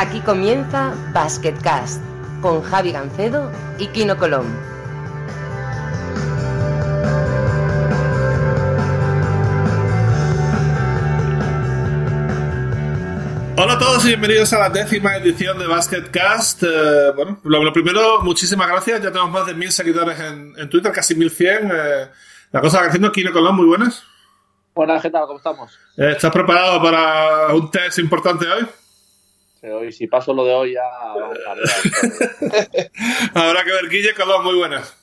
Aquí comienza Basketcast con Javi Gancedo y Kino Colón. Hola a todos y bienvenidos a la décima edición de Basketcast. Eh, bueno, lo, primero, muchísimas gracias. Ya tenemos más de mil seguidores en, Twitter, casi 1100. Eh, la cosa que haciendo, Kino Colón, muy buenas. Buenas, ¿qué tal? ¿Cómo estamos? Eh, ¿Estás preparado para un test importante hoy? Hoy, si paso lo de hoy, ya vamos a ver. Habrá que ver, Guille Colón, muy buenas.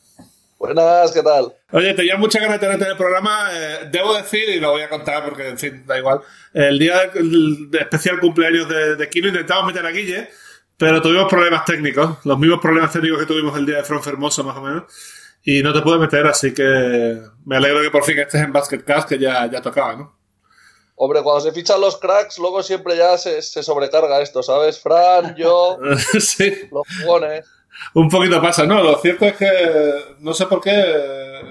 Buenas, ¿qué tal? Oye, tenía mucha ganas de tenerte en el programa. Eh, debo decir, y lo voy a contar porque, en fin, da igual. El día del especial cumpleaños de, de, Kino intentamos meter a Guille, pero tuvimos problemas técnicos. Los mismos problemas técnicos que tuvimos el día de Front Fermoso, más o menos. Y no te pude meter, así que me alegro que por fin estés en Basketcast, que ya, ya tocaba, ¿no? Hombre, cuando se fichan los cracks, luego siempre ya se, sobrecarga esto, ¿sabes? Fran, yo, sí. los jugones. Un poquito pasa, ¿no? Lo cierto es que no sé por qué eh,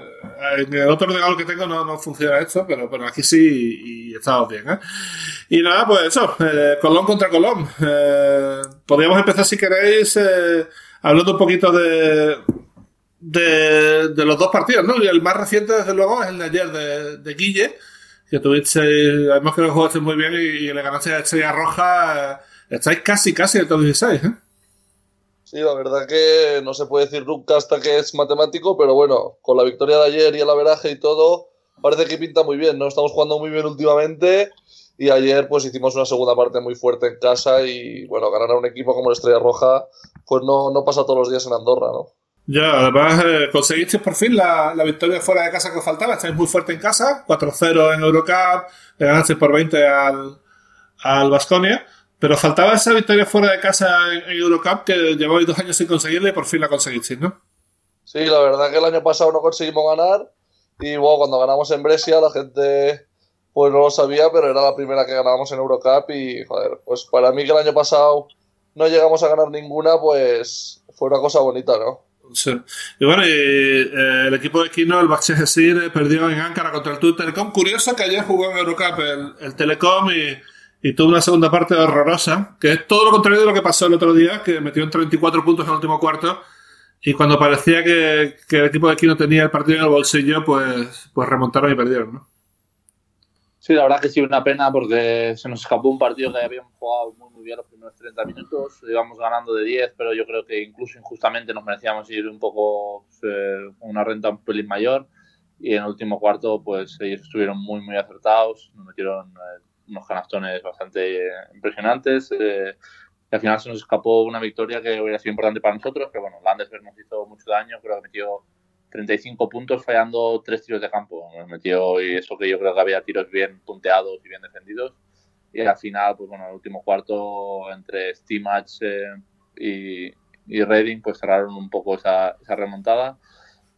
en el otro regalo que tengo no, funciona esto, pero, pero aquí sí y estamos bien, ¿eh? Y nada, pues eso, eh, Colón contra Colón. Eh, podríamos empezar, si queréis, hablando un poquito de, de, de, los dos partidos, ¿no? Y el más reciente, desde luego, es el de ayer de, de Guille que tuviste, además que lo jugaste muy bien y, le ganaste a Estrella Roja, estáis casi, casi en top 16, ¿eh? Sí, la verdad que no se puede decir nunca hasta que es matemático, pero bueno, con la victoria de ayer y el averaje y todo, parece que pinta muy bien, ¿no? Estamos jugando muy bien últimamente y ayer pues hicimos una segunda parte muy fuerte en casa y bueno, ganar a un equipo como la Estrella Roja pues no, no pasa todos los días en Andorra, ¿no? Ya, además eh, conseguiste por fin la, victoria fuera de casa que os faltaba. Estáis muy fuerte en casa, 4-0 en Eurocup, le ganaste por 20 al, al. Pero faltaba esa victoria fuera de casa en, Eurocup que llevabais dos años sin conseguirla y por fin la conseguisteis, ¿no? Sí, la verdad que el año pasado no conseguimos ganar y bueno, cuando ganamos en Brescia la gente pues no lo sabía, pero era la primera que ganábamos en Eurocup y joder, pues para mí que el año pasado no llegamos a ganar ninguna, pues fue una cosa bonita, ¿no? Y bueno, eh, el equipo de Kino, el Baxi perdió en Ankara contra el Tour Telecom. Curioso que ayer jugó en Eurocup el, Telecom y, tuvo una segunda parte horrorosa, que es todo lo contrario de lo que pasó el otro día, que metió en 34 puntos en el último cuarto. Y cuando parecía que, el equipo de Kino tenía el partido en el bolsillo, pues, pues remontaron y perdieron, ¿no? Sí, la verdad que sí, una pena porque se nos escapó un partido que habíamos jugado muy, muy bien los primeros 30 minutos. Íbamos ganando de 10, pero yo creo que incluso injustamente nos merecíamos ir un poco eh, una renta un pelín mayor. Y en el último cuarto, pues ellos estuvieron muy, muy acertados. Nos metieron eh, unos canastones bastante impresionantes. Eh, y al final se nos escapó una victoria que hubiera sido importante para nosotros. Pero bueno, Landesberg nos hizo mucho daño. Creo que metió 35 puntos fallando tres tiros de campo. Nos metió y eso que yo creo que había tiros bien punteados y bien defendidos. Y al final, pues bueno, el último cuarto entre Steamage eh, y, y Reading, pues cerraron un poco esa, esa, remontada.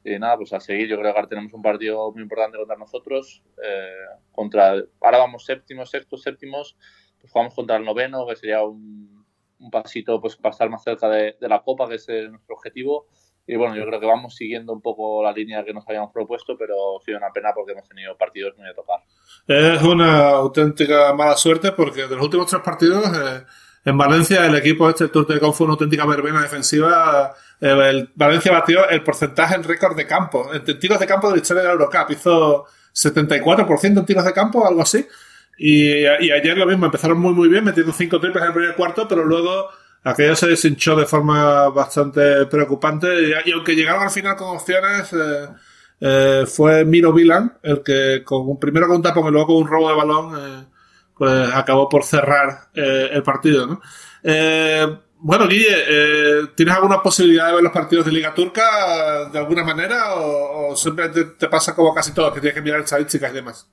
Y nada, pues a seguir, yo creo que ahora tenemos un partido muy importante contra nosotros. Eh, contra, ahora vamos séptimos, sextos, séptimos. Pues jugamos contra el noveno, que sería un, un pasito pues, para estar más cerca de, de la Copa, que es nuestro objetivo y bueno, yo creo que vamos siguiendo un poco la línea que nos habíamos propuesto, pero ha sido una pena porque hemos tenido partidos muy a tocar. Es una auténtica mala suerte porque de los últimos tres partidos eh, en Valencia el equipo este Tour de fue una auténtica verbena defensiva. Eh, el, Valencia batió el porcentaje en récord de campo, en tiros de campo de la historia de la Eurocup. Hizo 74% en tiros de campo, algo así. Y, y ayer lo mismo, empezaron muy muy bien, metiendo cinco triples en el primer cuarto, pero luego aquello se deshinchó de forma bastante preocupante y, aunque llegaron al final con opciones, eh, eh, fue Miro Vilan el que con un, primero con tapón y luego con un robo de balón eh, pues acabó por cerrar el partido. ¿no? bueno, Guille, ¿tienes alguna posibilidad de ver los partidos de Liga Turca de alguna manera o, simplemente te pasa como casi todo, que tienes que mirar estadísticas y demás?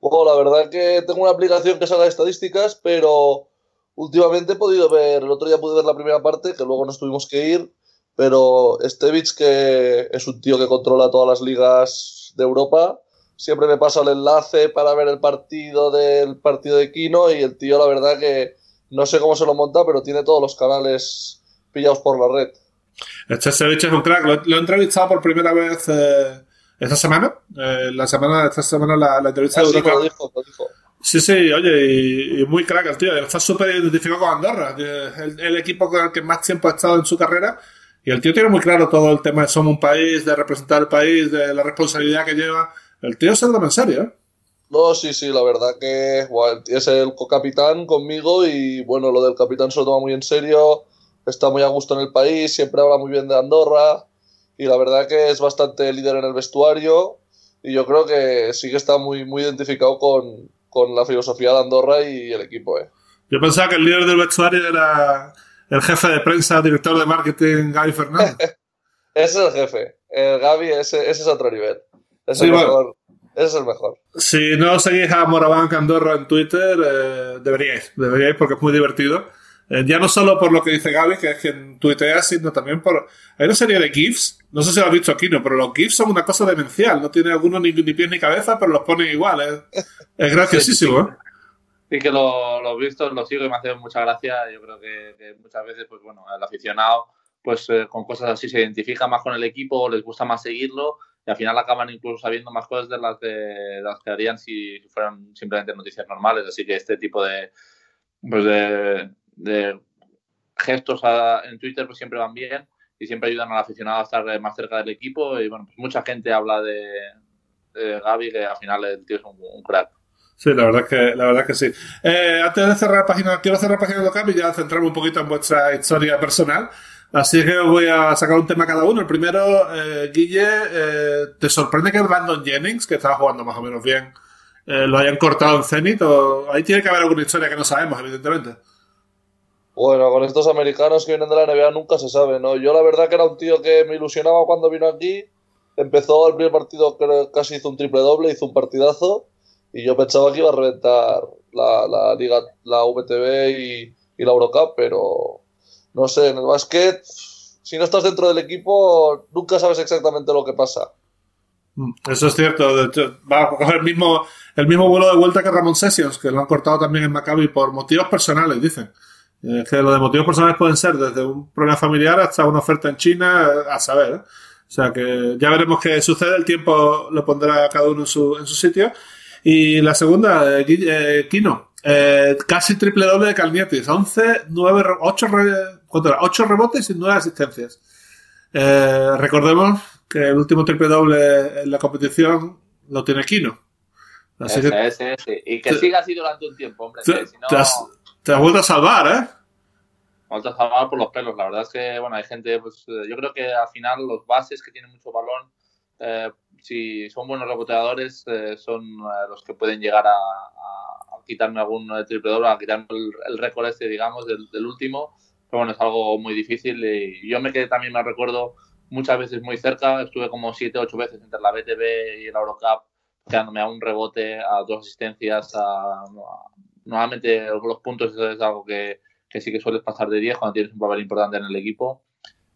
Bueno, la verdad que tengo una aplicación que saca estadísticas, pero Últimamente he podido ver, el otro día pude ver la primera parte, que luego nos tuvimos que ir, pero Stevich, que es un tío que controla todas las ligas de Europa, siempre me pasa el enlace para ver el partido del partido de Kino y el tío la verdad que no sé cómo se lo monta, pero tiene todos los canales pillados por la red. Este Stevich es un crack, lo, he entrevistado por primera vez eh, esta semana, eh, la semana esta semana la, la entrevista ah, de Europa. lo dijo, lo dijo Sí, sí, oye, y, muy crack el tío. Está súper identificado con Andorra, es el, equipo con el que más tiempo ha estado en su carrera. Y el tío tiene muy claro todo el tema de somos un país, de representar el país, de la responsabilidad que lleva. El tío se lo en serio, ¿eh? No, sí, sí, la verdad que es el co-capitán conmigo y bueno, lo del capitán se lo toma muy en serio, está muy a gusto en el país, siempre habla muy bien de Andorra y la verdad que es bastante líder en el vestuario y yo creo que sí que está muy, muy identificado con, con la filosofía de Andorra y el equipo. ¿eh? Yo pensaba que el líder del vestuario era el jefe de prensa, director de marketing, Gaby Fernández. ese es el jefe. El Gaby, ese, ese es otro nivel. Es el mejor. Ese es el mejor. Si no seguís a Morabank Andorra en Twitter, eh, deberíais. Deberíais porque es muy divertido. Eh, ya no solo por lo que dice Gaby, que es quien tuitea, sino también por... Hay una serie de GIFs, no sé si lo has visto aquí, no, pero los GIFs son una cosa demencial. No tiene alguno ni, ni pies ni cabeza, pero los ponen igual. Es, graciosísimo, ¿eh? Sí, que lo, he visto, lo sigo y me hace mucha gracia. Yo creo que, muchas veces, pues bueno, el aficionado, pues eh, con cosas así se identifica más con el equipo, les gusta más seguirlo y al final acaban incluso sabiendo más cosas de las, de, las que harían si fueran simplemente noticias normales. Así que este tipo de, pues de, gestos en Twitter pues siempre van bien y siempre ayudan al aficionado a estar más cerca del equipo. Y bueno, pues mucha gente habla de, de Gaby, que al final el tío es un, crack. Sí, la verdad que, la verdad que sí. Eh, antes de cerrar la página, quiero cerrar la página de Ocamp y ya centrarme un poquito en vuestra historia personal. Así que voy a sacar un tema cada uno. El primero, eh, Guille, eh, ¿te sorprende que Brandon Jennings, que estaba jugando más o menos bien, eh, lo hayan cortado en Zenit? O... Ahí tiene que haber alguna historia que no sabemos, evidentemente. Bueno, con estos americanos que vienen de la NBA nunca se sabe, ¿no? Yo la verdad que era un tío que me ilusionaba cuando vino aquí. Empezó el primer partido, que casi hizo un triple doble, hizo un partidazo. Y yo pensaba que iba a reventar la, la Liga, la VTB y, y la Eurocup, pero no sé, en el básquet, si no estás dentro del equipo, nunca sabes exactamente lo que pasa. Mm, eso es cierto. De hecho, va a coger el mismo, el mismo vuelo de vuelta que Ramón Sessions, que lo han cortado también en Maccabi por motivos personales, dicen. Es eh, que lo de motivos personales pueden ser desde un problema familiar hasta una oferta en China, a saber. ¿eh? O sea que ya veremos qué sucede. El tiempo lo pondrá cada uno en su, en su sitio. Y la segunda, eh, eh Kino. casi triple doble de Calnietis. 11, 9, 8, 8 rebotes y 9 asistencias. Eh, recordemos que el último triple doble en la competición lo tiene Kino. Así ese, ese, ese. Y que siga así durante un tiempo, hombre. Te, si no... te, has, te, has, vuelto a salvar, ¿eh? Vuelto a salvar por los pelos. La verdad es que, bueno, hay gente, pues eh, yo creo que al final los bases que tienen mucho balón, eh, si son buenos reboteadores, eh, son eh, los que pueden llegar a, quitarme algún triple doble, a quitarme el, el récord este, digamos, del, último bueno, es algo muy difícil y yo me quedé también, me recuerdo, muchas veces muy cerca, estuve como 7 8 veces entre la BTB y la Eurocup, quedándome a un rebote, a dos asistencias, a, nuevamente los puntos es algo que, que, sí que sueles pasar de 10 cuando tienes un papel importante en el equipo,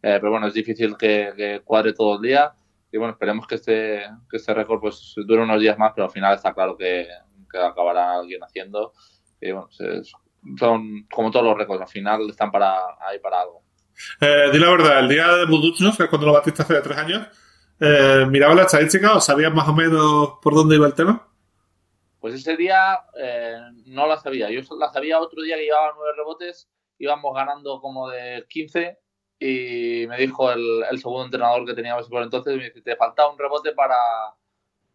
eh, pero bueno, es difícil que, que, cuadre todo el día. Y bueno, esperemos que este, que este récord pues dure unos días más, pero al final está claro que, que acabará alguien haciendo. Y bueno, es, son como todos los récords, al final están para ahí para algo. Eh, di la verdad, el día de Buduchnos, que es cuando lo batiste hace tres años, eh, ¿mirabas la estadística o sabías más o menos por dónde iba el tema? Pues ese día eh, no la sabía. Yo la sabía otro día que llevaba nueve rebotes, íbamos ganando como de 15 y me dijo el, segundo entrenador que teníamos por entonces, me dice, te falta un rebote para,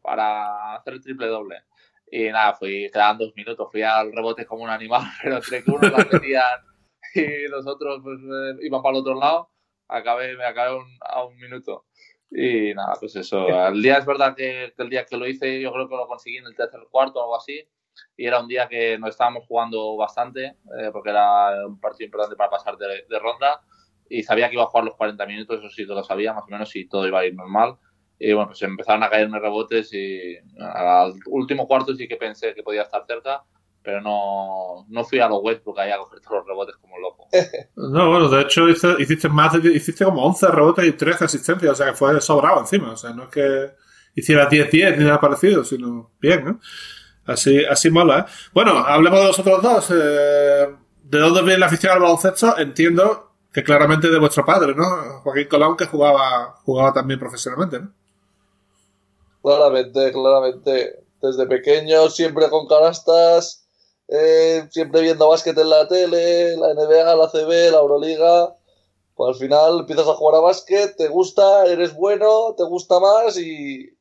para hacer el triple doble. Y nada, fui, quedaban dos minutos, fui al rebote como un animal, pero entre que unos la y los otros pues, eh, iban para el otro lado, acabé, me acabé un, a un minuto. Y nada, pues eso. El día es verdad que, que, el día que lo hice, yo creo que lo conseguí en el tercer cuarto o algo así. Y era un día que nos estábamos jugando bastante, eh, porque era un partido importante para pasar de, de, ronda. Y sabía que iba a jugar los 40 minutos, eso sí que lo sabía, más o menos, y todo iba a ir normal. Y bueno, pues empezaron a caerme rebotes y al último cuarto sí que pensé que podía estar cerca, pero no, no fui a los Westbrook ahí a coger todos los rebotes como loco. No, bueno, de hecho hiciste, más de, hiciste como 11 rebotes y 13 asistencias, o sea que fue sobrado encima, o sea, no es que hicieras 10-10 ni nada parecido, sino bien, ¿no? Así, así mola, ¿eh? Bueno, hablemos de los otros dos. Eh, ¿De dónde viene la afición al baloncesto? Entiendo que claramente de vuestro padre, ¿no? Joaquín Colón, que jugaba, jugaba también profesionalmente, ¿no? Claramente, claramente. desde pequeño, siempre con canastas, eh, siempre viendo básquet en la tele, la NBA, la CB, la Euroliga. Pues al final empiezas a jugar a básquet, te gusta, eres bueno, te gusta más y,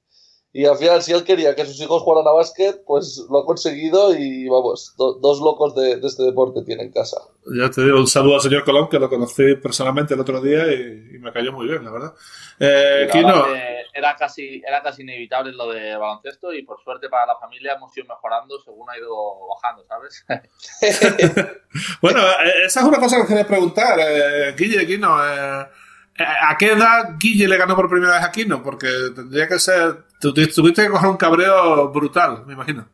y al final, si él quería que sus hijos jugaran a básquet, pues lo ha conseguido y vamos, dos locos de, este deporte tiene en casa. Ya te digo, un saludo al señor Colón, que lo conocí personalmente el otro día y, me cayó muy bien, la verdad. Eh, era, casi, era casi inevitable lo de baloncesto y por suerte para la familia hemos ido mejorando según ha ido bajando, ¿sabes? bueno, eh, esa es una cosa que quería preguntar, eh, Guille, Quino. Eh, ¿A qué edad Guille le ganó por primera vez a Quino? Porque tendría que ser. Tuviste que coger un cabreo brutal, me imagino.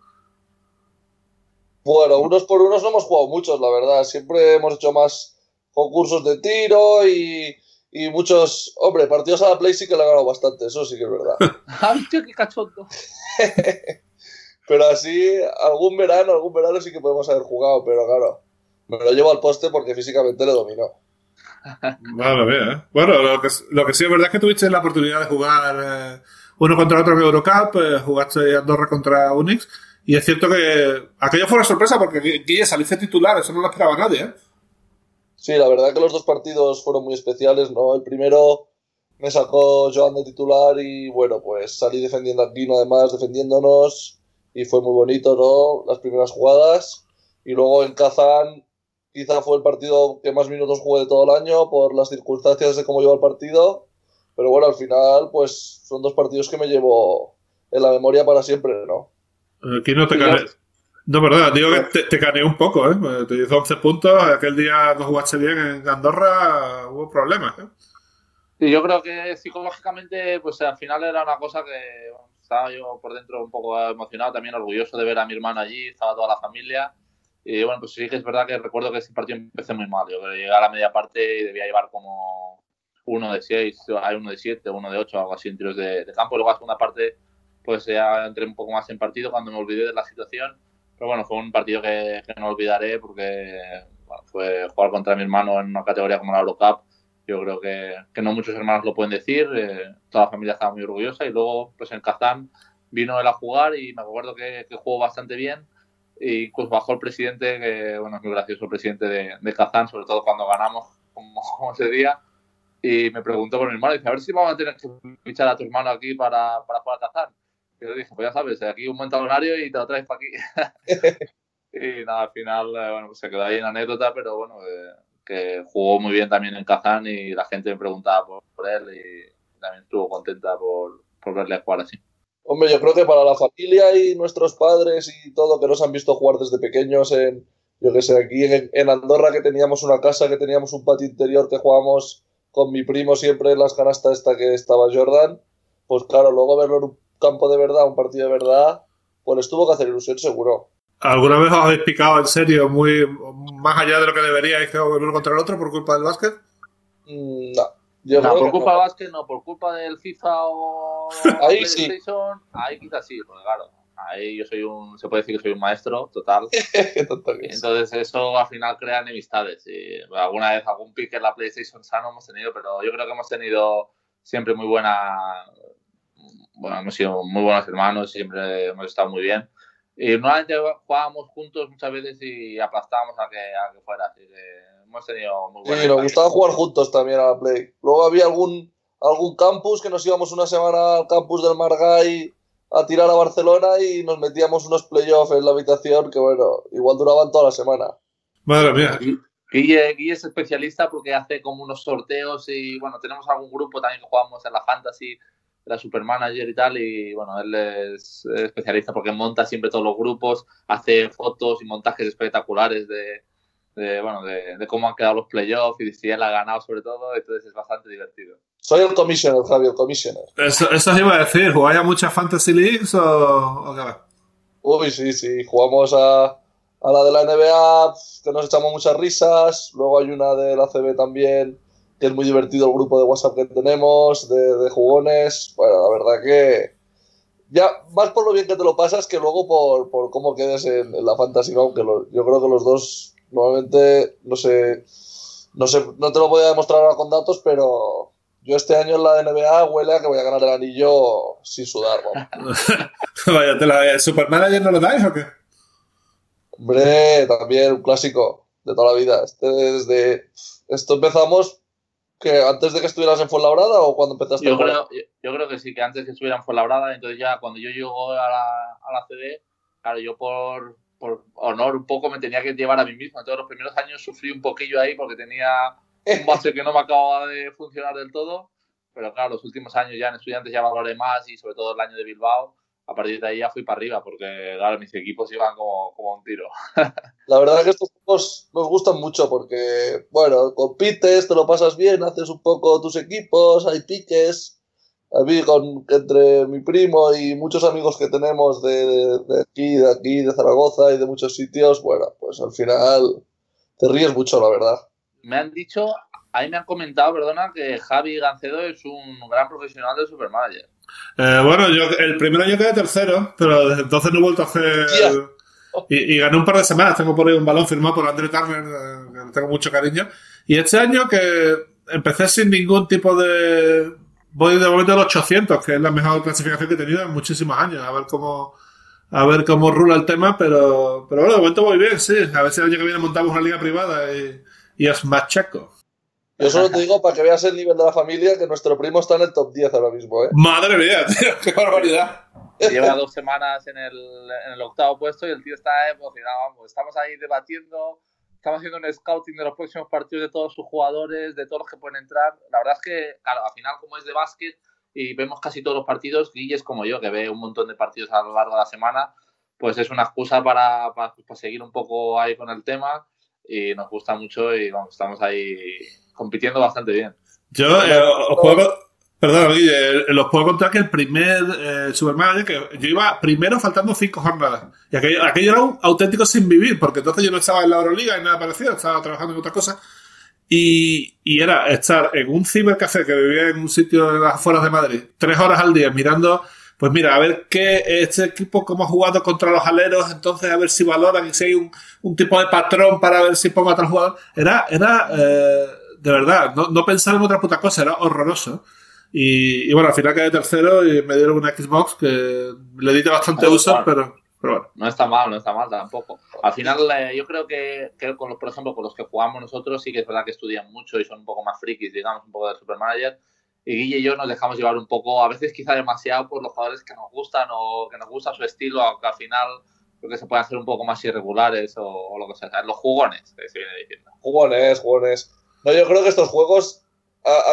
Bueno, unos por unos no hemos jugado muchos, la verdad. Siempre hemos hecho más concursos de tiro y, y muchos. Hombre, partidos a la Play sí que le ha ganado bastante, eso sí que es verdad. ¡Ay, tío, qué cachondo! pero así, algún verano, algún verano sí que podemos haber jugado, pero claro, me lo llevo al poste porque físicamente le dominó. ¿Eh? Bueno, lo que, lo que sí es verdad es que tuviste la oportunidad de jugar eh, uno contra otro en Eurocup, eh, jugaste Andorra contra Unix, y es cierto que aquello fue una sorpresa porque Guille saliste titular, eso no lo esperaba nadie, ¿eh? Sí, la verdad que los dos partidos fueron muy especiales, ¿no? El primero me sacó Joan de titular y bueno, pues salí defendiendo a Guino además, defendiéndonos, y fue muy bonito, ¿no? Las primeras jugadas. Y luego en Kazán Quizá fue el partido que más minutos jugué de todo el año por las circunstancias de cómo lleva el partido. Pero bueno, al final, pues son dos partidos que me llevo en la memoria para siempre, ¿no? Aquí no te caneé. No, verdad, digo que te, caneé un poco, ¿eh? Te hizo 11 puntos. Aquel día no jugaste bien en Andorra, hubo problemas, ¿eh? Sí, yo creo que psicológicamente, pues al final era una cosa que estaba yo por dentro un poco emocionado, también orgulloso de ver a mi hermano allí, estaba toda la familia. Y bueno, pues sí que es verdad que recuerdo que ese partido empecé muy mal. Yo llegué a la media parte y debía llevar como uno de seis, hay uno de siete, uno de ocho, algo así en tiros de, campo. Luego la segunda parte, pues ya entré un poco más en partido cuando me olvidé de la situación. Pero bueno, fue un partido que, no olvidaré porque fue jugar contra mi hermano en una categoría como la Eurocup. Yo creo que, que no muchos hermanos lo pueden decir. Eh, toda la familia estaba muy orgullosa y luego, pues en Kazán vino él a jugar y me acuerdo que, que jugó bastante bien y pues bajó el presidente, que bueno, es muy gracioso el presidente de, de Kazán, sobre todo cuando ganamos como, ese día, y me preguntó por mi hermano, dice, a ver si vamos a tener que fichar a tu hermano aquí para, para jugar a Kazán. Y yo dije, pues ya sabes, aquí un buen horario y te lo traes para aquí. y nada, al final, eh, bueno, pues se quedó ahí en anécdota, pero bueno, eh, que jugó muy bien también en Kazán y la gente me preguntaba por, por él y también estuvo contenta por, por verle jugar así. Hombre, yo creo que para la familia y nuestros padres y todo que nos han visto jugar desde pequeños en, yo que sé, aquí en, Andorra que teníamos una casa, que teníamos un patio interior que jugábamos con mi primo siempre en las canastas esta que estaba Jordan, pues claro, luego verlo en un campo de verdad, un partido de verdad, pues les tuvo que hacer ilusión seguro. ¿Alguna vez os habéis picado en serio, muy más allá de lo que deberíais que uno contra el otro por culpa del básquet? Mm, no no, por culpa del básquet, no, por culpa del FIFA o ahí sí. ahí quizás sí, porque claro, ahí yo soy un, se puede decir que soy un maestro total. Entonces eso al final crea enemistades. Y alguna vez algún pick en la PlayStation sano hemos tenido, pero yo creo que hemos tenido siempre muy buena, bueno, hemos sido muy buenos hermanos, siempre hemos estado muy bien. Y normalmente jugábamos juntos muchas veces y aplastábamos a que, a que fuera. Así que hemos tenido muy Sí, nos gustaba jugar juntos también a la Play. Luego había algún, algún campus que nos íbamos una semana al campus del Margay a tirar a Barcelona y nos metíamos unos playoffs en la habitación que, bueno, igual duraban toda la semana. Madre mía. Guille, es especialista porque hace como unos sorteos y, bueno, tenemos algún grupo también que jugamos en la Fantasy, la Supermanager y tal, y, bueno, él es especialista porque monta siempre todos los grupos, hace fotos y montajes espectaculares de, de, bueno, de, cómo han quedado los playoffs y de si él ha ganado sobre todo, entonces es bastante divertido. Soy el commissioner, Javier, el commissioner. Eso, eso os iba a decir, ¿jugáis a muchas Fantasy Leagues o, qué va? Uy, sí, sí, jugamos a, a la de la NBA, que nos echamos muchas risas, luego hay una de la CB también, que es muy divertido el grupo de WhatsApp que tenemos, de, de jugones, bueno, la verdad que ya más por lo bien que te lo pasas que luego por, por cómo quedes en, la fantasy, aunque yo creo que los dos Normalmente, no sé, no sé, no te lo voy a demostrar ahora con datos, pero yo este año en la NBA huele a que voy a ganar el anillo sin sudar. Vaya, ¿te la, ¿Supermanager no lo dais o qué? Hombre, también un clásico de toda la vida. Este desde esto empezamos que antes de que estuvieras en Fuenlabrada o cuando empezaste yo creo, yo, creo que sí, que antes que estuviera en Fuenlabrada, entonces ya cuando yo llego a la, a la CD, claro, yo por, por honor un poco me tenía que llevar a mí mismo. Entonces los primeros años sufrí un poquillo ahí porque tenía un base que no me acababa de funcionar del todo. Pero claro, los últimos años ya en estudiantes ya valoré más y sobre todo el año de Bilbao. A partir de ahí ya fui para arriba porque claro, mis equipos iban como, como un tiro. La verdad es que estos juegos nos gustan mucho porque, bueno, compites, te lo pasas bien, haces un poco tus equipos, hay piques, a mí con, entre mi primo y muchos amigos que tenemos de, de, aquí, de aquí, de Zaragoza y de muchos sitios, bueno, pues al final te ríes mucho, la verdad. Me han dicho, ahí me han comentado, perdona, que Javi Gancedo es un gran profesional de Supermanager. Eh, bueno, yo el primer año quedé tercero, pero desde entonces no he vuelto a hacer... Y, y, gané un par de semanas, tengo por ahí un balón firmado por André Turner, eh, que tengo mucho cariño. Y este año que empecé sin ningún tipo de voy de momento al 800, que es la mejor clasificación que he tenido en muchísimos años. A ver cómo, a ver cómo rula el tema, pero, pero bueno, de momento voy bien, sí. A ver si el año que viene montamos una liga privada y, y es más checo. Yo solo te digo para que veas el nivel de la familia que nuestro primo está en el top 10 ahora mismo, ¿eh? Madre mía, tío, qué barbaridad. Lleva dos semanas en el, en el octavo puesto y el tío está emocionado, vamos. Estamos ahí debatiendo estamos haciendo un scouting de los próximos partidos de todos sus jugadores, de todos los que pueden entrar. La verdad es que, claro, al final, como es de básquet y vemos casi todos los partidos, Guille es como yo, que ve un montón de partidos a lo largo de la semana, pues es una excusa para, para, seguir un poco ahí con el tema y nos gusta mucho y vamos, estamos ahí compitiendo bastante bien. Yo eh, os juego, Perdón, Guille, los puedo contar que el primer eh, Superman, que yo iba primero faltando cinco jornadas. Y aquello, aquello, era un auténtico sin vivir, porque entonces yo no estaba en la Euroliga y nada parecido, estaba trabajando en otras cosas. Y, y era estar en un cibercafé que vivía en un sitio de las afueras de Madrid, tres horas al día mirando, pues mira, a ver qué este equipo, cómo ha jugado contra los aleros, entonces a ver si valoran y si hay un, un tipo de patrón para ver si pongo a otro jugador. Era, era, eh, de verdad, no, no pensar en otra puta cosa, era horroroso. Y, bueno, al final quedé tercero y me dieron una Xbox que le di bastante uso, pero, pero, bueno. No está mal, no está mal tampoco. Al final, eh, yo creo que, que, con los, por ejemplo, con los que jugamos nosotros, sí que es verdad que estudian mucho y son un poco más frikis, digamos, un poco de Supermanager. Y Guille y yo nos dejamos llevar un poco, a veces quizá demasiado, por los jugadores que nos gustan o que nos gusta su estilo, aunque al final creo que se pueden hacer un poco más irregulares o, o lo que sea. Los jugones, se viene diciendo. Jugones, jugones. No, yo creo que estos juegos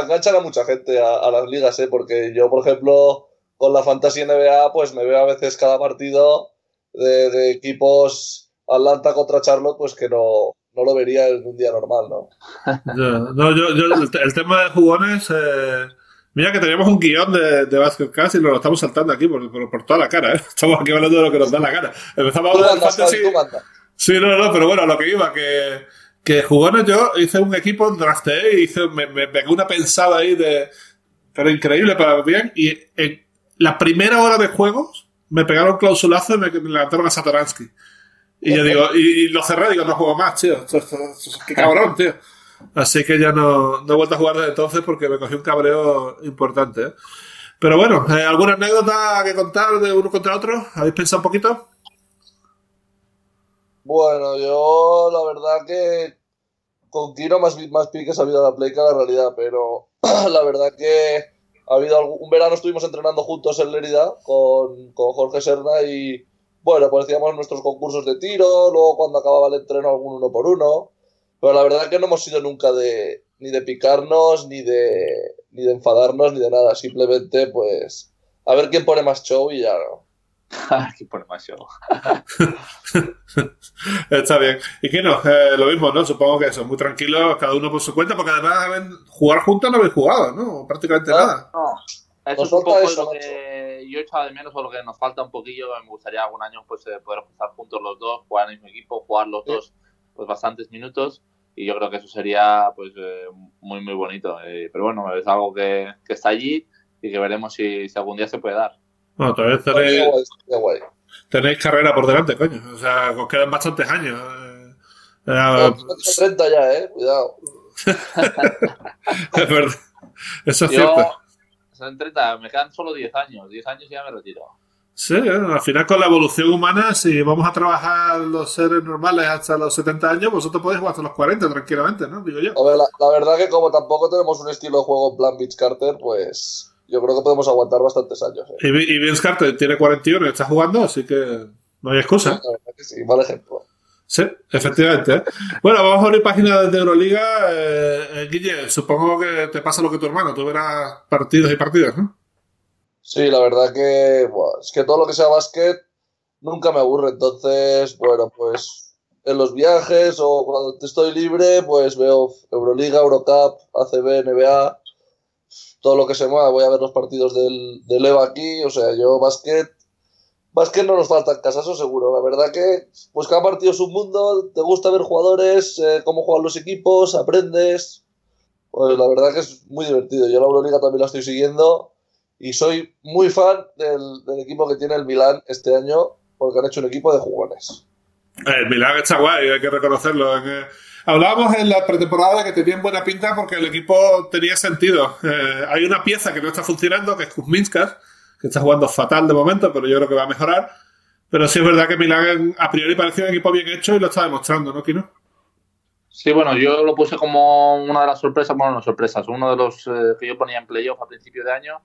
enganchan a mucha gente a, las ligas, ¿eh? porque yo, por ejemplo, con la Fantasy NBA, pues me veo a veces cada partido de, equipos Atlanta contra Charlotte, pues que no, no lo vería en un día normal, ¿no? no, yo, yo el, tema de jugones, eh, mira que teníamos un guion de, de Basket Cast y lo estamos saltando aquí por, por, toda la cara, ¿eh? Estamos aquí hablando de lo que nos da la cara. Empezamos a hablar de Fantasy. Sí, no, no, pero bueno, a lo que iba, que que jugones yo hice un equipo, drafté, hice, me, me pegué una pensada ahí de. Pero increíble para bien. Y en la primera hora de juegos me pegaron clausulazo y me, levantaron a Satoransky. Y yo digo, y, lo cerré, digo, no juego más, tío. Qué cabrón, tío. Así que ya no, no he vuelto a jugar desde entonces porque me cogí un cabreo importante. ¿eh? Pero bueno, eh, ¿alguna anécdota que contar de uno contra otro? ¿Habéis pensado un poquito? Bueno, yo la verdad que con Kino más, más piques ha habido la Play que la realidad, pero la verdad que ha habido un verano estuvimos entrenando juntos en Lerida con, con Jorge Serna y bueno, pues hacíamos nuestros concursos de tiro, luego cuando acababa el entreno algún uno por uno, pero la verdad que no hemos sido nunca de ni de picarnos, ni de, ni de enfadarnos, ni de nada, simplemente pues a ver quién pone más show y ya no. Más show. Está bien. Y que no, eh, lo mismo, ¿no? Supongo que eso, muy tranquilo, cada uno por su cuenta, porque además jugar juntos no habéis jugado, ¿no? Prácticamente nada. No, eso es un poco lo que yo he echado de menos o lo que nos falta un poquillo. Me gustaría algún año pues eh, poder estar juntos los dos, jugar en el mismo equipo, jugar los dos pues bastantes minutos. Y yo creo que eso sería pues eh, muy, muy bonito. pero bueno, es algo que, que, está allí y que veremos si, si algún día se puede dar. Bueno, todavía tenéis, tenéis carrera por delante, coño. O sea, os quedan bastantes años. Eh, 30 ya, eh. Cuidado. es verdad. Eso es Yo, cierto. son 30, me quedan solo 10 años. 10 años y ya me retiro. Sí, ¿eh? al final con la evolución humana, si vamos a trabajar los seres normales hasta los 70 años, vosotros podéis jugar hasta los 40 tranquilamente, ¿no? Digo yo. A ver, la, la verdad que como tampoco tenemos un estilo de juego en plan Beach Carter, pues yo creo que podemos aguantar bastantes años. ¿eh? Y, y Vince Carter tiene 41 y está jugando, así que no hay excusa. La verdad que sí, mal ejemplo. Sí, efectivamente. ¿eh? Bueno, vamos a abrir páginas de Euroliga. Eh, eh, Guille, supongo que te pasa lo que tu hermano, tú verás partidos y partidas, ¿no? Sí, la verdad que buah, es que todo lo que sea básquet nunca me aburre. Entonces, bueno, pues en los viajes o cuando estoy libre, pues veo Euroliga, Eurocup, ACB, NBA, todo lo que se mueva. Voy a ver los partidos del, del EVA aquí. O sea, yo básquet, básquet no nos falta en casa, eso seguro. La verdad que, pues cada partido es un mundo. Te gusta ver jugadores, eh, cómo juegan los equipos, aprendes. Pues la verdad que es muy divertido. Yo la Euroliga también la estoy siguiendo y soy muy fan del, del equipo que tiene el Milán este año porque han hecho un equipo de jugones. El Milán está guay, hay que reconocerlo. Hablábamos en la pretemporada de que tenían buena pinta porque el equipo tenía sentido. Eh, hay una pieza que no está funcionando, que es Kuzminskas, que está jugando fatal de momento, pero yo creo que va a mejorar. Pero sí es verdad que Milán a priori parecía un equipo bien hecho y lo está demostrando, ¿no, Kino? Sí, bueno, yo lo puse como una de las sorpresas, bueno, no sorpresas, uno de los eh, que yo ponía en playoff a principio de año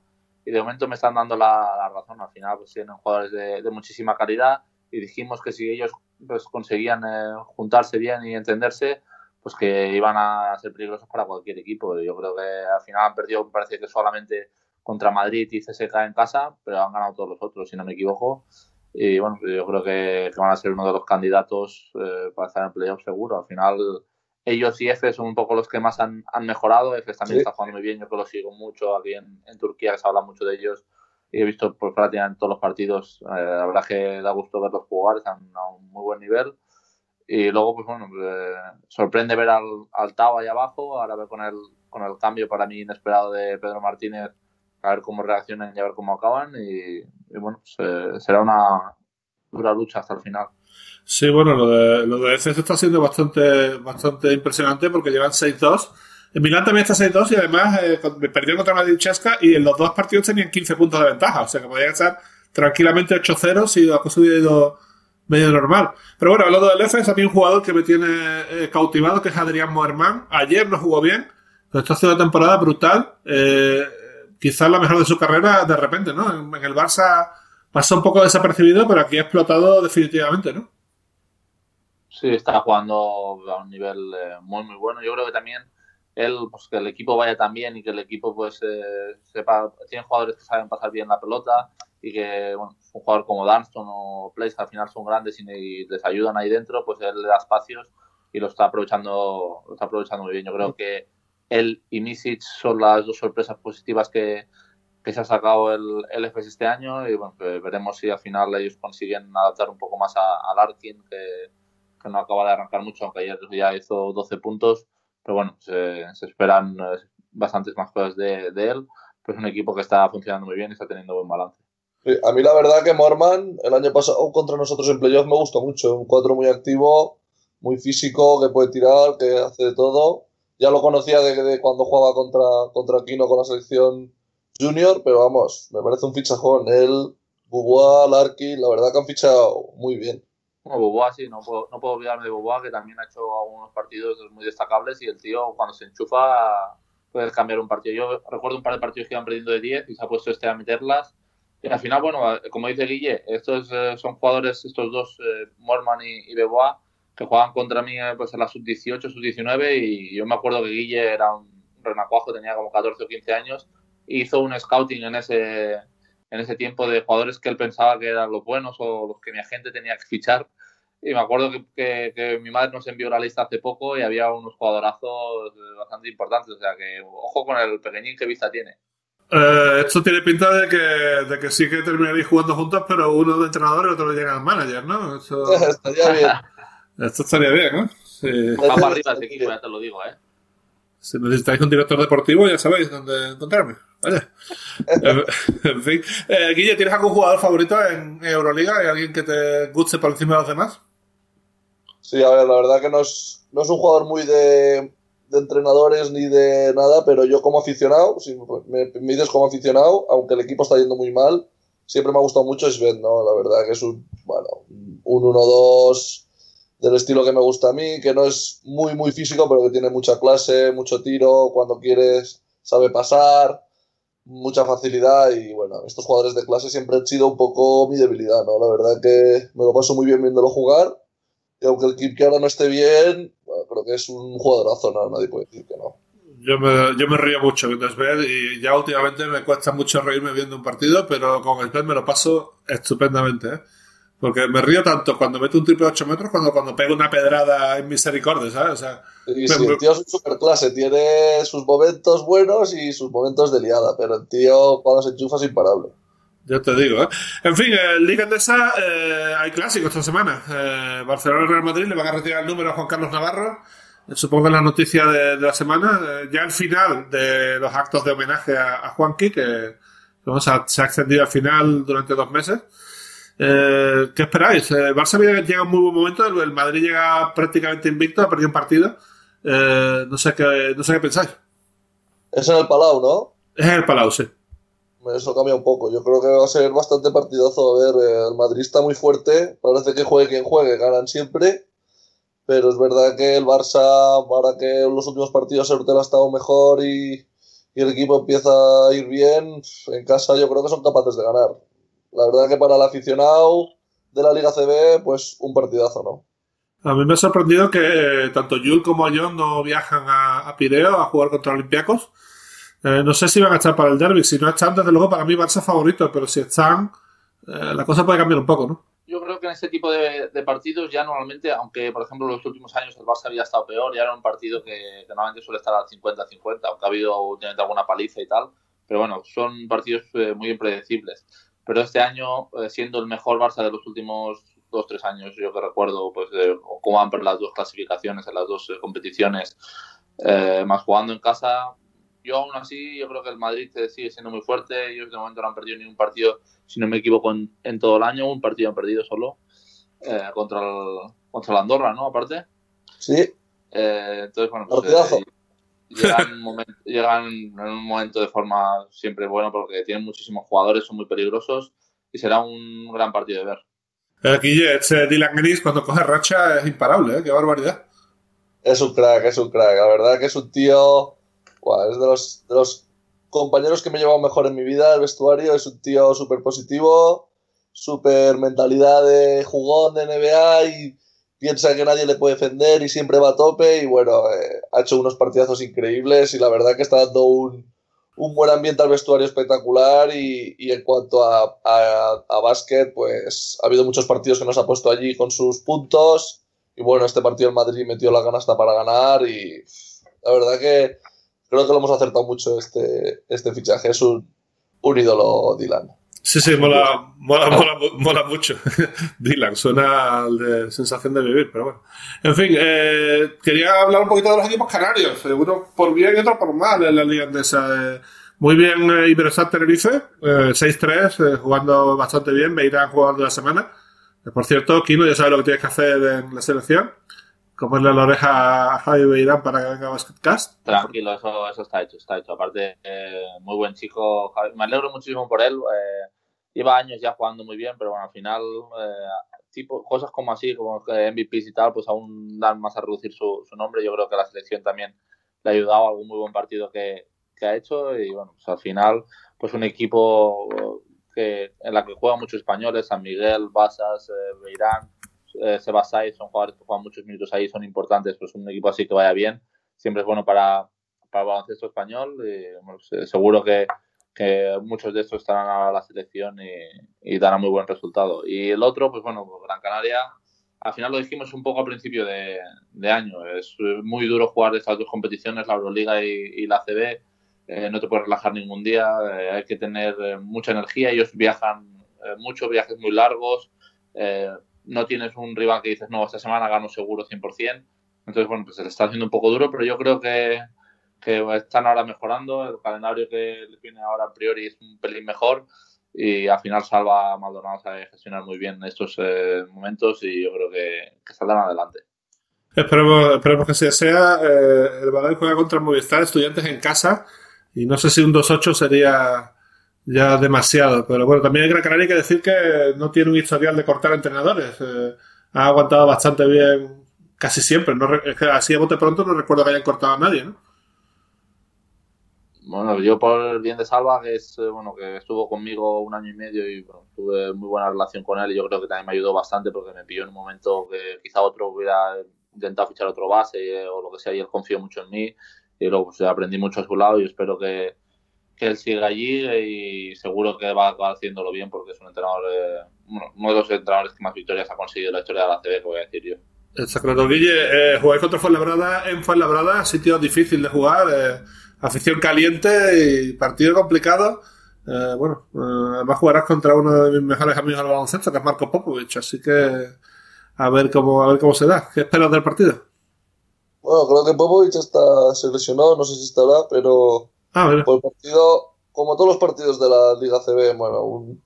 y de momento me están dando la, la razón. Al final, pues tienen jugadores de, de muchísima calidad y dijimos que si ellos pues, conseguían eh, juntarse bien y entenderse, pues que iban a ser peligrosos para cualquier equipo. Yo creo que al final han perdido, me parece que solamente contra Madrid y CSK en casa, pero han ganado todos los otros, si no me equivoco. Y bueno, pues yo creo que, que van a ser uno de los candidatos eh, para estar en playoff seguro. Al final, ellos y Efes son un poco los que más han, han mejorado. Efes también Sí. está jugando muy bien, yo que lo sigo mucho aquí en, en Turquía, que se habla mucho de ellos. Y he visto por prácticamente todos los partidos. Eh, la verdad que da gusto verlos jugar, están a un muy buen nivel. Y luego, pues bueno, eh, sorprende ver al, al Tau ahí abajo, ahora ver con el, con el cambio para mí inesperado de Pedro Martínez, a ver cómo reaccionan y a ver cómo acaban. Y, bueno, pues, eh, será una dura lucha hasta el final. Sí, bueno, lo de, lo de FS está siendo bastante, bastante impresionante porque llevan 6-2. En Milán también está 6-2 y además eh, perdieron contra Madrid Chesca y en los dos partidos tenían 15 puntos de ventaja. O sea que podían estar tranquilamente 8-0 si la cosa hubiera ido medio normal. Pero bueno, hablando del FS, a mí un jugador que me tiene eh, cautivado que es Adrián Moerman. Ayer no jugó bien, pero está haciendo una temporada brutal. Eh, quizás la mejor de su carrera de repente, ¿no? En, en el Barça pasó un poco desapercibido, pero aquí ha explotado definitivamente, ¿no? Sí, está jugando a un nivel eh, muy, muy bueno. Yo creo que también él, pues que el equipo vaya tan bien y que el equipo, pues, eh, sepa, tiene jugadores que saben pasar bien la pelota y que, bueno, un jugador como Dunston o Place, que al final son grandes y, les ayudan ahí dentro, pues él le da espacios y lo está aprovechando, lo está aprovechando muy bien. Yo creo que él y Misic son las dos sorpresas positivas que, que se ha sacado el, el FS este año y bueno, pues veremos si al final ellos consiguen adaptar un poco más a, a Larkin, que, que no acaba de arrancar mucho, aunque ayer ya hizo 12 puntos, pero bueno, se, esperan eh, bastantes más cosas de, de él, pero es un equipo que está funcionando muy bien y está teniendo buen balance. A mí la verdad que Morman el año pasado contra nosotros en playoff me gustó mucho. Un 4 muy activo, muy físico, que puede tirar, que hace de todo. Ya lo conocía de, de cuando jugaba contra, contra Kino con la selección junior, pero vamos, me parece un fichajón. Él, Bubois, Larkin, la verdad que han fichado muy bien. Bueno, Boboa sí, no puedo, no puedo olvidarme de Boboa, que también ha hecho algunos partidos muy destacables y el tío cuando se enchufa puede cambiar un partido. Yo recuerdo un par de partidos que iban perdiendo de 10 y se ha puesto este a meterlas. Y al final, bueno, como dice Guille, estos eh, son jugadores, estos dos, eh, Morman y, y Beboa, que juegan contra mí eh, pues, en la sub-18, sub-19 y yo me acuerdo que Guille era un renacuajo, tenía como 14 o 15 años y hizo un scouting en ese, en ese tiempo de jugadores que él pensaba que eran los buenos o los que mi agente tenía que fichar. Y me acuerdo que, que, que, mi madre nos envió la lista hace poco y había unos jugadorazos bastante importantes. O sea que ojo con el pequeñín que vista tiene. Eh, esto tiene pinta de que, de que sí que terminaréis jugando juntos, pero uno de entrenador y otro de general manager, ¿no? Esto, estaría bien. Esto estaría bien, ¿no? Sí. Va para arriba ese equipo, ya te lo digo, ¿eh? Si necesitáis un director deportivo, ya sabéis dónde encontrarme. Vaya. en fin. Eh, Guille, ¿tienes algún jugador favorito en Euroliga? ¿Hay alguien que te guste por encima de los demás? Sí, a ver, la verdad que no es, no es un jugador muy de, de entrenadores ni de nada, pero yo como aficionado, si me, me dices como aficionado, aunque el equipo está yendo muy mal, siempre me ha gustado mucho Sven, ¿no? La verdad que es un, bueno, un 1-2 del estilo que me gusta a mí, que no es muy, muy físico, pero que tiene mucha clase, mucho tiro, cuando quieres sabe pasar, mucha facilidad y bueno, estos jugadores de clase siempre han sido un poco mi debilidad, ¿no? La verdad que me lo paso muy bien viéndolo jugar y aunque el equipo que ahora no esté bien, creo que es un jugadorazo, ¿no? Nadie puede decir que no. Yo me, yo me río mucho viendo Sved y ya últimamente me cuesta mucho reírme viendo un partido, pero con Sved me lo paso estupendamente, ¿eh? Porque me río tanto cuando mete un triple de 8 metros cuando cuando pega una pedrada en misericordia, ¿sabes? O sea, sí, sí, el tío es super clase, tiene sus momentos buenos y sus momentos de liada, pero el tío cuando se enchufa es imparable. Ya te digo, ¿eh? En fin, en Liga Endesa eh, hay clásicos esta semana. Eh, Barcelona y Real Madrid le van a retirar el número a Juan Carlos Navarro. Eh, supongo que la noticia de, de la semana. Eh, ya al final de los actos de homenaje a, a Juanqui, que vamos a, se ha extendido al final durante dos meses. Eh, ¿Qué esperáis? El Barça llega en muy buen momento, el Madrid llega prácticamente invicto, ha perdido un partido. Eh, no, sé qué, no sé qué pensáis. Es en el Palau, ¿no? Es en el Palau, sí. Eso cambia un poco. Yo creo que va a ser bastante partidazo. A ver, eh, el Madrid está muy fuerte. Parece que juegue quien juegue, ganan siempre. Pero es verdad que el Barça, ahora que en los últimos partidos el ha estado mejor y, y el equipo empieza a ir bien, en casa yo creo que son capaces de ganar. La verdad que para el aficionado de la Liga CB, pues un partidazo, ¿no? A mí me ha sorprendido que eh, tanto Jules como John no viajan a, a Pireo a jugar contra Olympiacos. Eh, no sé si van a estar para el derby. Si no están, desde luego, para mí Barça favorito, pero si están, eh, la cosa puede cambiar un poco, ¿no? Yo creo que en este tipo de, de, partidos ya normalmente, aunque por ejemplo en los últimos años el Barça había estado peor, ya era un partido que, que normalmente suele estar al 50-50, aunque ha habido últimamente alguna paliza y tal. Pero bueno, son partidos eh, muy impredecibles pero este año, eh, siendo el mejor Barça de los últimos dos, tres años, yo que recuerdo, pues de cómo van por las dos clasificaciones en las dos eh, competiciones, eh, más jugando en casa, yo aún así, yo creo que el Madrid sigue siendo muy fuerte, ellos de momento no han perdido ni un partido, si no me equivoco, en, en todo el año, un partido han perdido solo, eh, contra, el, contra la Andorra, ¿no? Aparte. Sí. Eh, entonces, bueno, pues, eh, llegan, momento, llegan en un momento de forma siempre bueno porque tienen muchísimos jugadores, son muy peligrosos y será un gran partido de ver. Aquí este Dylan Gris cuando coge racha es imparable, ¿eh? qué barbaridad. Es un crack, es un crack. La verdad que es un tío. Buah, es de los, de los compañeros que me he llevado mejor en mi vida el vestuario. Es un tío súper positivo, súper mentalidad de jugón de NBA y piensa que nadie le puede defender y siempre va a tope y bueno, eh, ha hecho unos partidazos increíbles y la verdad que está dando un, un buen ambiente al vestuario espectacular y, y en cuanto a, a, a, básquet, pues ha habido muchos partidos que nos ha puesto allí con sus puntos y bueno, este partido en Madrid metió la canasta para ganar y la verdad que creo que lo hemos acertado mucho este, este fichaje, es un, un ídolo Dylan. Sí, sí, mola, mola, mola, mola mucho. Dylan, suena de sensación de vivir, pero bueno. En fin, eh, quería hablar un poquito de los equipos canarios. Uno por bien y otro por mal en la liga andesa. Eh, muy bien eh, Iberostar Tenerife, eh, 6-3, jugando bastante bien. Beirán jugando la semana. por cierto, Kino, ya sabes lo que tienes que hacer en la selección. Comerle la oreja a Javi Beirán para que venga a Basketcast. Tranquilo, eso, eso está hecho, está hecho. Aparte, eh, muy buen chico. Javi. Me alegro muchísimo por él. Eh, lleva años ya jugando muy bien, pero bueno, al final, eh, cosas como así, como MVPs y tal, pues aún dan más a reducir su, nombre. Yo creo que la selección también le ha ayudado a algún muy buen partido que, que ha hecho y bueno, pues al final, pues un equipo que, en la que juegan muchos españoles, San Miguel, Basas, eh, Beirán, eh, Sebasai, son jugadores que juegan muchos minutos ahí, son importantes, pues un equipo así que vaya bien, siempre es bueno para, para el baloncesto español y bueno, seguro que que muchos de estos estarán a la selección y, y darán muy buen resultado. Y el otro, pues bueno, Gran Canaria, al final lo dijimos un poco al principio de, de año, es muy duro jugar estas dos competiciones, la Euroliga y, y la CB, eh, no te puedes relajar ningún día, eh, hay que tener eh, mucha energía, ellos viajan eh, mucho, viajes muy largos, eh, no tienes un rival que dices, no, esta semana gano seguro 100%, entonces bueno, pues se le está haciendo un poco duro, pero yo creo que que están ahora mejorando, el calendario que les viene ahora a priori es un pelín mejor y al final Salva Maldonado sabe gestionar muy bien estos eh, momentos y yo creo que, que saldrán adelante. Esperemos, esperemos que así sea. Eh, el Valladolid juega contra Movistar Estudiantes en casa y no sé si un 2-8 sería ya demasiado. Pero bueno, también hay Gran Canaria que decir que no tiene un historial de cortar entrenadores. Eh, ha aguantado bastante bien casi siempre. No, es así a bote pronto no recuerdo que hayan cortado a nadie, ¿no? Bueno, yo por el bien de Salva, que es eh, bueno que estuvo conmigo un año y medio y bueno, tuve muy buena relación con él y yo creo que también me ayudó bastante porque me pilló en un momento que quizá otro hubiera intentado fichar otro base eh, o lo que sea y él confió mucho en mí y luego pues, aprendí mucho a su lado y espero que, que él siga allí y seguro que va a acabar haciéndolo bien porque es un entrenador, eh, uno de los entrenadores que más victorias ha conseguido en la historia de la CB, voy a decir yo. Exacto, Guille, eh, jugáis contra Fuenlabrada en Fuenlabrada, sitio difícil de jugar, eh, afición caliente y partido complicado. Eh, bueno, eh, además jugarás contra uno de mis mejores amigos del baloncesto, que es Marco Popovich, así que a ver cómo, a ver cómo se da. ¿Qué esperas del partido? Bueno, creo que Popovich está, se lesionó, no sé si estará, pero Ah, por el partido, como todos los partidos de la Liga CB, bueno, un,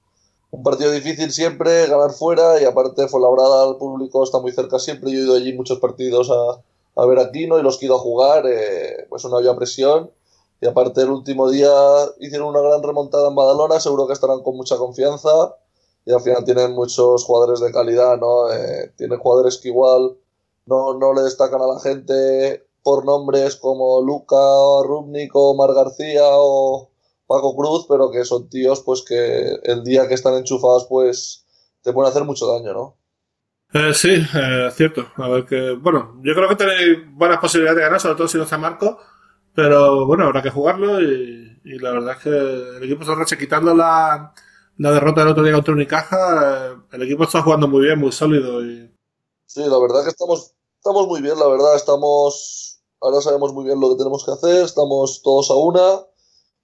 un partido difícil siempre, ganar fuera y aparte Fuenlabrada al público está muy cerca siempre. Yo he ido allí muchos partidos a, a ver a Quino y los que he ido a jugar, eh, pues no había presión. Y aparte el último día hicieron una gran remontada en Badalona, seguro que estarán con mucha confianza. Y al final tienen muchos jugadores de calidad, ¿no? Eh, tienen jugadores que igual no, no le destacan a la gente por nombres como Luca, Rubnik o Mar García o Paco Cruz, pero que son tíos pues que el día que están enchufados pues te pueden hacer mucho daño, ¿no? Eh, sí, eh, cierto. A ver que, bueno, yo creo que tenéis buenas posibilidades de ganar, sobre todo si no está Marco, pero bueno, habrá que jugarlo y, y la verdad es que el equipo Sorrache, quitando la, la derrota del otro día contra Unicaja, eh, el equipo está jugando muy bien, muy sólido y Sí, la verdad que estamos, estamos muy bien, la verdad, estamos, ahora sabemos muy bien lo que tenemos que hacer, estamos todos a una,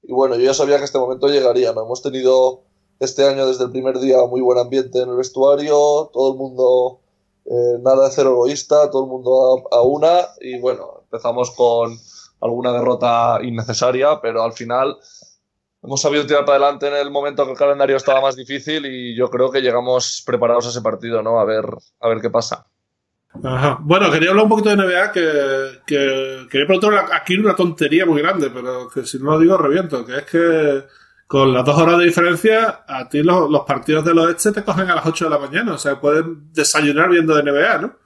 y bueno, yo ya sabía que este momento llegaría, ¿no? Hemos tenido este año desde el primer día muy buen ambiente en el vestuario, todo el mundo, eh, nada de cero egoísta, todo el mundo a, a una, y bueno, empezamos con alguna derrota innecesaria, pero al final hemos sabido tirar para adelante en el momento que el calendario estaba más difícil y yo creo que llegamos preparados a ese partido, ¿no? A ver, a ver qué pasa. Ajá. Bueno, quería hablar un poquito de NBA, que, que quería preguntar aquí una tontería muy grande, pero que si no lo digo reviento, que es que con las dos horas de diferencia, a ti los, los partidos del oeste te cogen a las 8 de la mañana, o sea, pueden desayunar viendo de NBA, ¿no?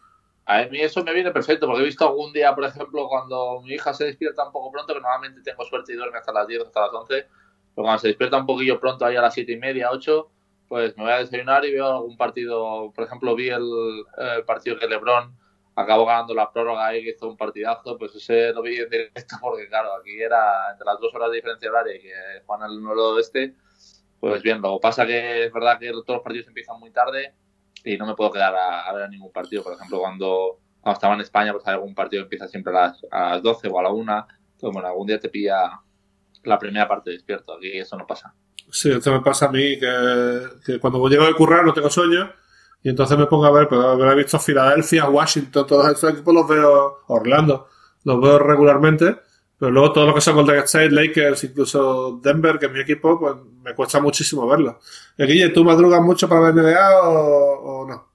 A mí eso me viene perfecto, porque he visto algún día, por ejemplo, cuando mi hija se despierta un poco pronto, que normalmente tengo suerte y duerme hasta las 10, hasta las 11, pero cuando se despierta un poquillo pronto, ahí a las 7 y media, 8, pues me voy a desayunar y veo algún partido, por ejemplo, vi el, el partido que Lebron acabó ganando la prórroga ahí, que hizo un partidazo, pues ese lo vi en directo porque, claro, aquí era entre las dos horas de diferencia horaria y que Juan al noroeste, pues bien, luego pasa que es verdad que todos los partidos empiezan muy tarde y no me puedo quedar a, a ver ningún partido, por ejemplo, cuando, estaba en España, pues algún partido que empieza siempre a las, a las 12 o a la 1, entonces, bueno, algún día te pilla la primera parte despierto, aquí eso no pasa. Sí, esto me pasa a mí, que, cuando llego de currar no tengo sueño, y entonces me pongo a ver, pero haber visto Filadelfia, Washington, todos esos equipos los veo, Orlando, los veo regularmente, pero luego todo lo que son Golden State, Lakers, incluso Denver, que es mi equipo, pues me cuesta muchísimo verlo. Eh, Guille, ¿tú madrugas mucho para ver NBA o, no?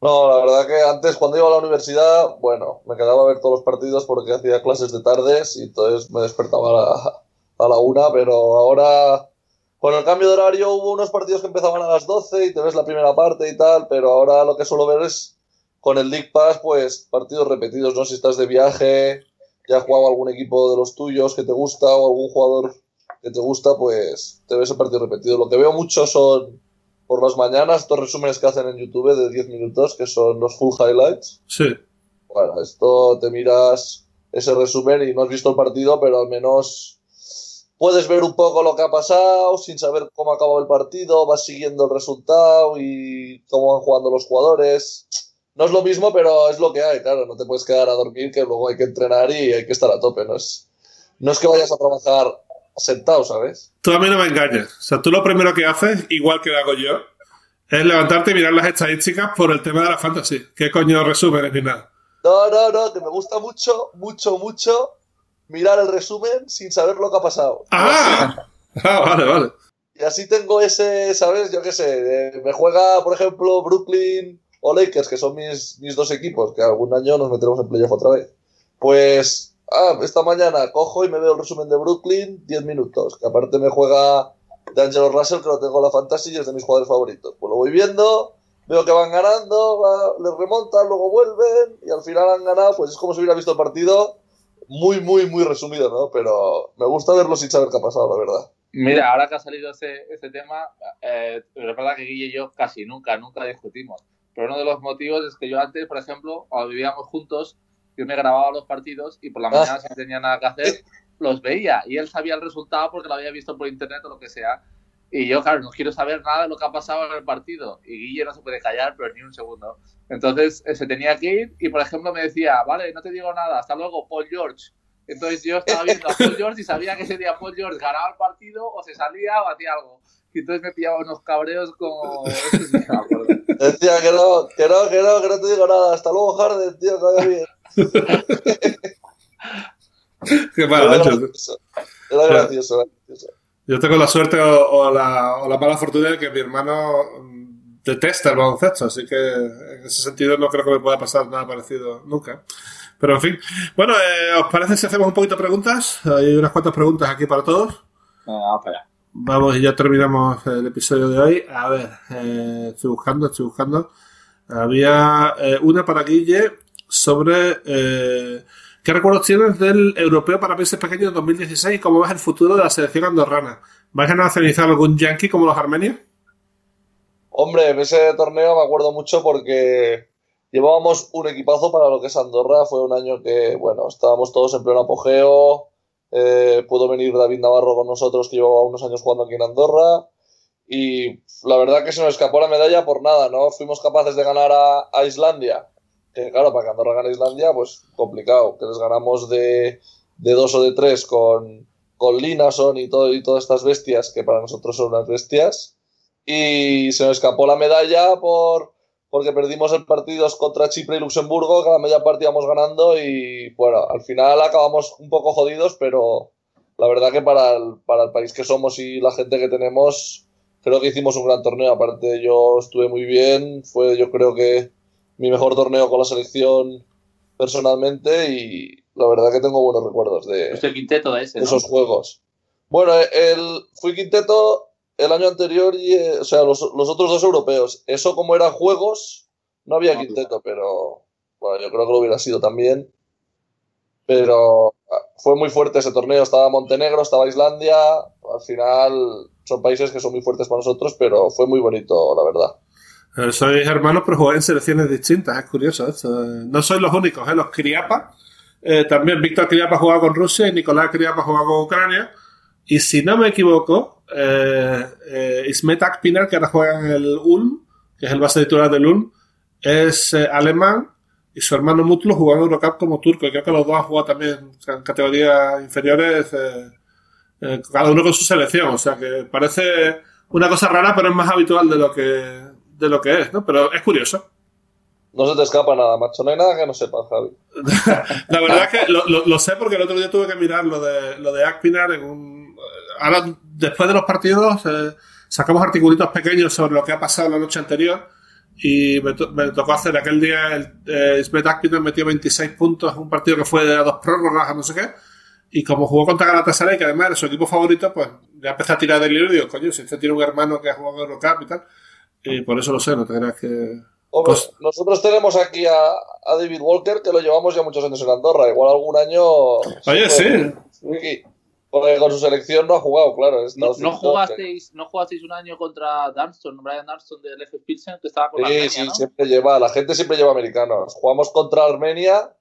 No, la verdad que antes cuando iba a la universidad, bueno, me quedaba a ver todos los partidos porque hacía clases de tardes y entonces me despertaba la, a la una, pero ahora con el cambio de horario hubo unos partidos que empezaban a las 12 y te ves la primera parte y tal, pero ahora lo que suelo ver es con el League Pass, pues partidos repetidos, ¿no? Si estás de viaje, ya has jugado algún equipo de los tuyos que te gusta o algún jugador que te gusta, pues te ves el partido repetido. Lo que veo mucho son por las mañanas estos resúmenes que hacen en YouTube de 10 minutos, que son los full highlights. Sí. Bueno, esto te miras ese resumen y no has visto el partido, pero al menos puedes ver un poco lo que ha pasado sin saber cómo ha acabado el partido, vas siguiendo el resultado y cómo van jugando los jugadores. No es lo mismo, pero es lo que hay, claro, no te puedes quedar a dormir, que luego hay que entrenar y hay que estar a tope, no es, no es que vayas a trabajar sentado, ¿sabes? Tú a mí no me engañes. O sea, tú lo primero que haces, igual que lo hago yo, es levantarte y mirar las estadísticas por el tema de la fantasy. ¿Qué coño resúmenes ni nada? No, no, no, que me gusta mucho, mucho, mucho mirar el resumen sin saber lo que ha pasado. ¡Ah! ah vale, vale. Y así tengo ese, ¿sabes? Yo qué sé, eh, me juega, por ejemplo, Brooklyn o Lakers, que son mis, mis dos equipos, que algún año nos meteremos en playoff otra vez. Pues, ah, esta mañana cojo y me veo el resumen de Brooklyn, 10 minutos, que aparte me juega de Angelo Russell, que lo tengo en la fantasy y es de mis jugadores favoritos. Pues lo voy viendo, veo que van ganando, va, les remontan, luego vuelven y al final han ganado, pues es como si hubiera visto el partido muy, muy, muy resumido, ¿no? Pero me gusta verlo sin saber qué ha pasado, la verdad. Mira, ahora que ha salido ese, ese tema, eh, verdad que Guille y yo casi nunca, nunca discutimos. Pero uno de los motivos es que yo antes, por ejemplo, cuando vivíamos juntos, yo me grababa los partidos y por la mañana, si no tenía nada que hacer, los veía. Y él sabía el resultado porque lo había visto por internet o lo que sea. Y yo, claro, no quiero saber nada de lo que ha pasado en el partido. Y Guille no se puede callar, pero ni un segundo. Entonces se tenía que ir y, por ejemplo, me decía, vale, no te digo nada, hasta luego, Paul George. Entonces yo estaba viendo a Paul George y sabía que ese día Paul George ganaba el partido o se salía o hacía algo. Y entonces me pillaba unos cabreos como... Decía que no, que no, que no, que no te digo nada. Hasta luego, Harden, tío, que vaya bien. Qué mal, Era gracioso. Era gracioso, era gracioso. Yo tengo la suerte o, o la, o la mala fortuna de que mi hermano mm, detesta el baloncesto, así que en ese sentido no creo que me pueda pasar nada parecido nunca. Pero en fin. Bueno, eh, ¿os parece si hacemos un poquito de preguntas? Hay unas cuantas preguntas aquí para todos. Vamos para allá. Vamos, y ya terminamos el episodio de hoy. A ver, eh, estoy buscando, estoy buscando. Había eh, una para Guille sobre eh, qué recuerdos tienes del Europeo para países pequeños 2016 y cómo ves el futuro de la selección andorrana. ¿Vais a nacionalizar algún yankee como los armenios? Hombre, en ese torneo me acuerdo mucho porque llevábamos un equipazo para lo que es Andorra. Fue un año que, bueno, estábamos todos en pleno apogeo. Eh, pudo venir David Navarro con nosotros, que llevaba unos años jugando aquí en Andorra. Y la verdad que se nos escapó la medalla por nada, ¿no? Fuimos capaces de ganar a, a Islandia. Que claro, para que Andorra gane Islandia, pues complicado. Que les ganamos de, de dos o de tres con, con Linason y, todo, y todas estas bestias, que para nosotros son unas bestias. Y se nos escapó la medalla por, porque perdimos el partido contra Chipre y Luxemburgo, que la media parte íbamos ganando y bueno, al final acabamos un poco jodidos, pero la verdad que para el, para el país que somos y la gente que tenemos, creo que hicimos un gran torneo. Aparte yo estuve muy bien, fue yo creo que mi mejor torneo con la selección personalmente y la verdad que tengo buenos recuerdos de, el quinteto de esos juegos. Bueno, el, fui quinteto el año anterior, y, eh, o sea, los, los otros dos europeos. Eso como eran juegos, no había No, quinteto, pero bueno, yo creo que lo hubiera sido también. Pero ah, fue muy fuerte ese torneo. Estaba Montenegro, estaba Islandia. Al final son países que son muy fuertes para nosotros, pero fue muy bonito, la verdad. Eh, sois hermanos, pero jugáis en selecciones distintas. Es curioso esto. No sois los únicos, ¿eh? Los Kriapa. eh, también Víctor Kriapa jugaba con Rusia y Nicolás Kriapa jugaba con Ucrania. Y si no me equivoco, eh, eh, Ismet Akpiner, que ahora juega en el Ulm, que es el base titular del Ulm, es eh, alemán y su hermano Mutlu jugó en Eurocup como turco. Y creo que los dos han jugado también en categorías inferiores, cada uno con su selección. O sea que parece una cosa rara, pero es más habitual de lo que, de lo que es, ¿no? Pero es curioso. No se te escapa nada, macho. No hay nada que no sepas, Javi. La verdad es que lo, lo- lo sé porque el otro día tuve que mirar lo de, lo de Akpinar en un... Ahora, después de los partidos, eh, sacamos articulitos pequeños sobre lo que ha pasado la noche anterior y me, to- me tocó hacer aquel día, el, eh, Akpinar metió 26 puntos en un partido que fue de dos prórrogas a no sé qué y como jugó contra Galatasaray, que además era su equipo favorito, pues ya empecé a tirar del hilo y digo, coño, si este tiene un hermano que ha jugado en Eurocup y tal, y por eso lo sé, no te creas que... Hombre, Pues- nosotros tenemos aquí a, a David Walker, que lo llevamos ya muchos años en Andorra. Igual algún año. Oye, sí. Sí. Porque con su selección no ha jugado, claro. es ¿No, no jugasteis, ¿No jugasteis un año contra Dunston, Brian Dunston del F. Pilsen, que estaba con la Sí, Armenia, sí, ¿no? siempre lleva, la gente siempre lleva americanos. Jugamos contra Armenia.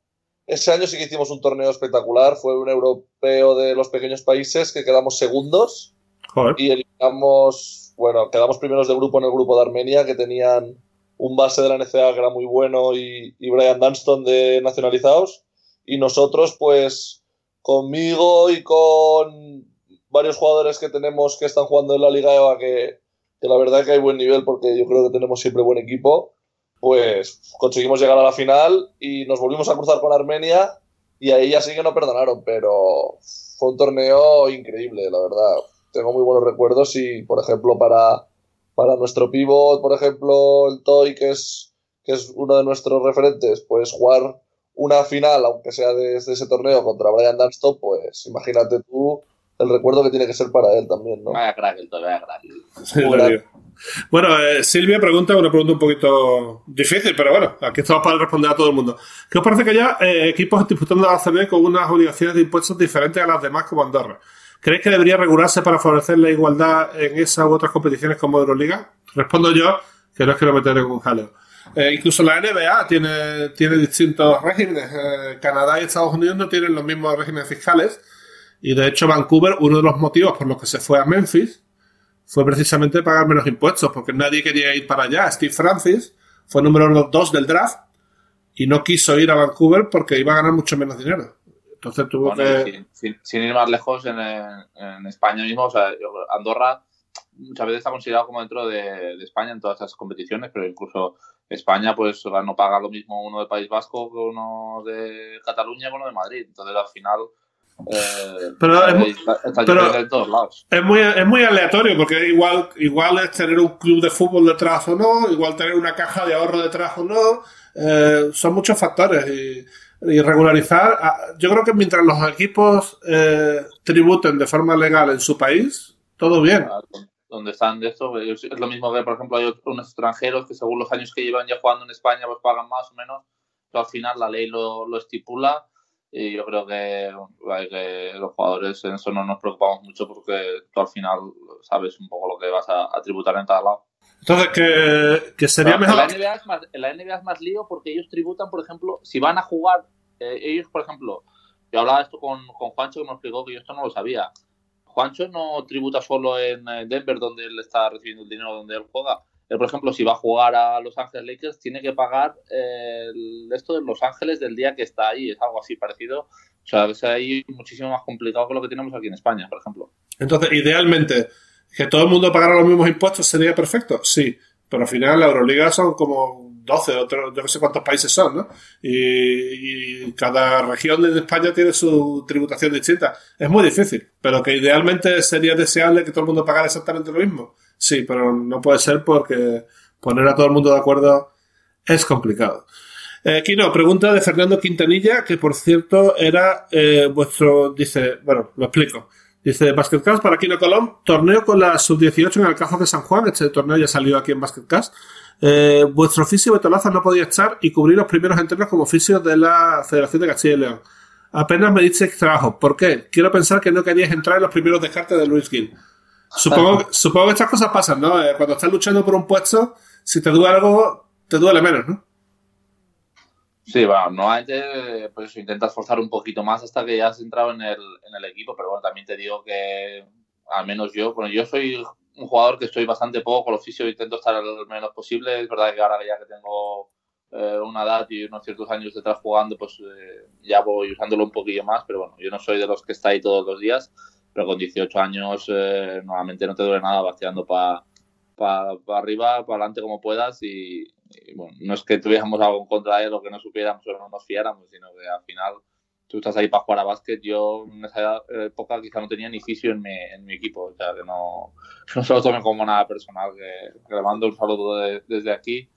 Ese año sí que hicimos un torneo espectacular. Fue un europeo de los pequeños países que quedamos segundos Joder. y eliminamos, bueno, quedamos primeros de grupo en el grupo de Armenia que tenían un base de la NCA que era muy bueno y, y Brian Dunston de nacionalizados. Y nosotros, pues, conmigo y con varios jugadores que tenemos que están jugando en la Liga EVA que, que la verdad que hay buen nivel porque yo creo que tenemos siempre buen equipo, pues conseguimos llegar a la final y nos volvimos a cruzar con Armenia y ahí ya sí que no perdonaron, pero fue un torneo increíble, la verdad. Tengo muy buenos recuerdos y, por ejemplo, para, para nuestro pivot, por ejemplo, el Toy, que es, que es uno de nuestros referentes, pues jugar una final, aunque sea desde ese torneo, contra Brian Dunstop, pues imagínate tú el recuerdo que tiene que ser para él también, ¿no? Vaya crack, el vaya crack. bueno, eh, Silvia pregunta una pregunta un poquito difícil, pero bueno, aquí estamos para responder a todo el mundo. ¿Qué os parece que haya eh, equipos disputando la ACB con unas obligaciones de impuestos diferentes a las demás como Andorra? ¿Creéis que debería regularse para favorecer la igualdad en esas u otras competiciones como Euroliga? Respondo yo, que no es que lo meteré con jaleo. Eh, incluso la NBA tiene, tiene distintos regímenes. Canadá y Estados Unidos no tienen los mismos regímenes fiscales y de hecho, Vancouver, uno de los motivos por los que se fue a Memphis fue precisamente pagar menos impuestos, porque nadie quería ir para allá. Steve Francis fue número 2 del draft y no quiso ir a Vancouver porque iba a ganar mucho menos dinero. Entonces tuvo que. Sin, ir más lejos, en, España mismo, o sea, Andorra muchas veces está considerado como dentro de, España en todas esas competiciones, pero incluso España pues no paga lo mismo uno del País Vasco que uno de Cataluña que uno de Madrid. Entonces al final eh, pero, es, muy, Es, muy, es muy aleatorio porque igual, igual es tener un club de fútbol detrás o no, igual tener una caja de ahorro detrás o no. Eh, son muchos factores y, regularizar. Ah, yo creo que mientras los equipos eh, tributen de forma legal en su país, todo bien. Donde están de esto, es lo mismo que, por ejemplo, hay unos extranjeros que según los años que llevan ya jugando en España, pues pagan más o menos. Pero al final la ley lo, lo estipula y yo creo que, los jugadores en eso no nos preocupamos mucho porque tú al final sabes un poco lo que vas a, tributar en cada lado. Entonces, que, que sería mejor. En la, NBA es más, la NBA es más lío porque ellos tributan, por ejemplo, si van a jugar, eh, ellos, por ejemplo, yo hablaba esto con, con Juancho que me explicó que yo esto no lo sabía. Juancho no tributa solo en Denver, donde él está recibiendo el dinero donde él juega, por ejemplo, si va a jugar a Los Ángeles Lakers, tiene que pagar eh, esto de Los Ángeles del día que está ahí. Es algo así parecido. O sea, es ahí muchísimo más complicado que lo que tenemos aquí en España, por ejemplo. Entonces, idealmente, que todo el mundo pagara los mismos impuestos sería perfecto. Sí, pero al final la Euroliga son como 12, otros, yo no sé cuántos países son, ¿no? Y, y, cada región de España tiene su tributación distinta. Es muy difícil, pero que idealmente sería deseable que todo el mundo pagara exactamente lo mismo. Sí, pero no puede ser porque poner a todo el mundo de acuerdo es complicado. Eh, Kino, pregunta de Fernando Quintanilla, que por cierto era eh, vuestro, dice, bueno, lo explico. Dice Basketcast para Kino Colón, torneo con la sub-18 en el Cajo de San Juan. Este torneo ya salió aquí en Basketcast. Eh, vuestro oficio Betolaza no podía estar y cubrir los primeros entrenos como oficio de la Federación de Castilla y León. Apenas me dices trabajo. ¿Por qué? Quiero pensar que no querías entrar en los primeros descartes de Luis Gil. Supongo, supongo que estas cosas pasan, ¿no? Eh, cuando estás luchando por un puesto, si te duele algo, te duele menos, ¿no? Sí, bueno, normalmente pues intentas forzar un poquito más hasta que ya has entrado en el, en el equipo, pero bueno, también te digo que al menos yo, bueno, yo soy un jugador que estoy bastante poco con el oficio, intento estar lo menos posible, es verdad que ahora ya que tengo eh, una edad y unos ciertos años detrás jugando, pues eh, ya voy usándolo un poquillo más, pero bueno, yo no soy de los que está ahí todos los días, pero con 18 años eh, normalmente no te duele nada, vas tirando para arriba, para adelante como puedas y, bueno, no es que tuviéramos algo en contra de él o que no supiéramos o no nos fiáramos, sino que al final tú estás ahí para jugar a básquet. Yo en esa época quizá no tenía ni fisio en mi, en mi equipo, o sea que no, no se lo tomen como nada personal, que, le mando un saludo desde aquí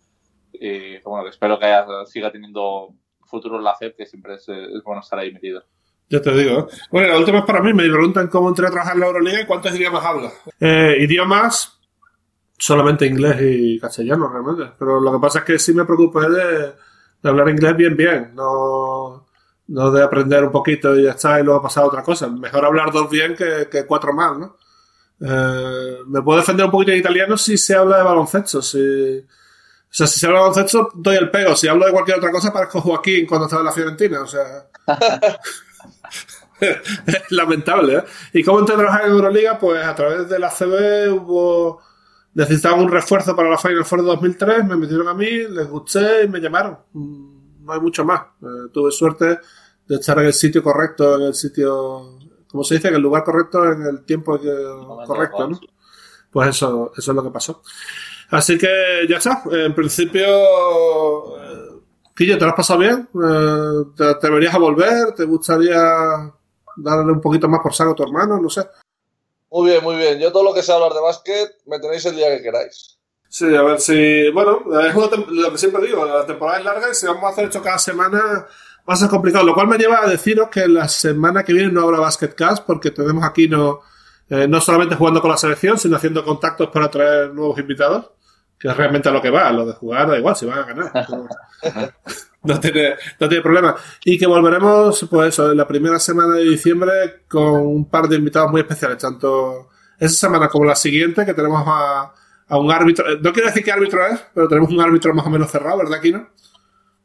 y bueno, que espero que siga teniendo futuro en la FEP, que siempre es, es bueno estar ahí metido. Ya te digo. Bueno, la última es para mí. Me preguntan cómo entré a trabajar en la Euroliga y cuántos idiomas hablas. Eh, idiomas, solamente inglés y castellano, realmente. Pero lo que pasa es que sí me preocupé de, hablar inglés bien, bien. No, no de aprender un poquito y ya está y luego pasar a otra cosa. Mejor hablar dos bien que, cuatro mal, ¿no? Eh, me puedo defender un poquito en italiano si se habla de baloncesto. Si, o sea, si se habla de baloncesto, doy el pego. Si hablo de cualquier otra cosa, parezco Joaquín cuando estaba en la Fiorentina. O sea. Lamentable, ¿eh? ¿Y cómo entré a trabajar en Euroliga? Pues a través de la CB hubo... Necesitaban un refuerzo para la Final Four de 2003, me metieron a mí, les gusté y me llamaron. No hay mucho más. Eh, tuve suerte de estar en el sitio correcto, en el sitio... ¿Cómo se dice? En el lugar correcto, en el tiempo correcto, ¿no? Pues eso, eso es lo que pasó. Así que ya está. En principio eh, Quillo, ¿te lo has pasado bien? Eh, ¿Te atreverías a volver? ¿Te gustaría darle un poquito más por saco a tu hermano? No sé. Muy bien, muy bien. Yo todo lo que sé hablar de básquet, me tenéis el día que queráis. Sí, a ver si. Bueno, es lo que siempre digo, la temporada es larga y si vamos a hacer esto cada semana va a ser complicado. Lo cual me lleva a deciros que la semana que viene no habrá Basket Cast porque tenemos aquí no, eh, no solamente jugando con la selección, sino haciendo contactos para traer nuevos invitados, que es realmente a lo que va. Lo de jugar da igual, si van a ganar. no, tiene, no tiene problema. Y que volveremos, pues eso, en la primera semana de diciembre con un par de invitados muy especiales, tanto esa semana como la siguiente, que tenemos a a un árbitro. No quiero decir qué árbitro es, pero tenemos un árbitro más o menos cerrado, ¿verdad, Kino?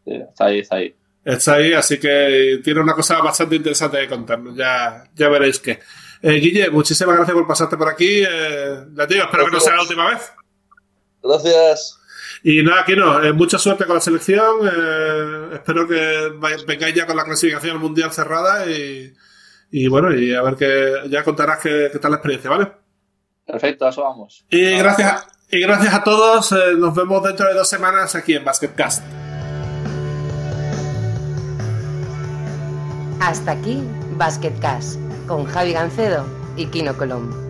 Sí, está ahí, está ahí. Está ahí, así que tiene una cosa bastante interesante que contarnos. Ya, ya veréis que. Eh, Guille, muchísimas gracias por pasarte por aquí. Eh, digo, espero que no sea la última vez. Gracias. Y nada, Kino, eh, mucha suerte con la selección. Eh, espero que vengáis ya con la clasificación mundial cerrada y, y bueno, y a ver que ya contarás qué, qué tal la experiencia, ¿vale? Perfecto, eso vamos. Y gracias, y gracias a todos. Eh, nos vemos dentro de dos semanas aquí en Basketcast. Hasta aquí Basketcast con Javi Gancedo y Kino Colombo.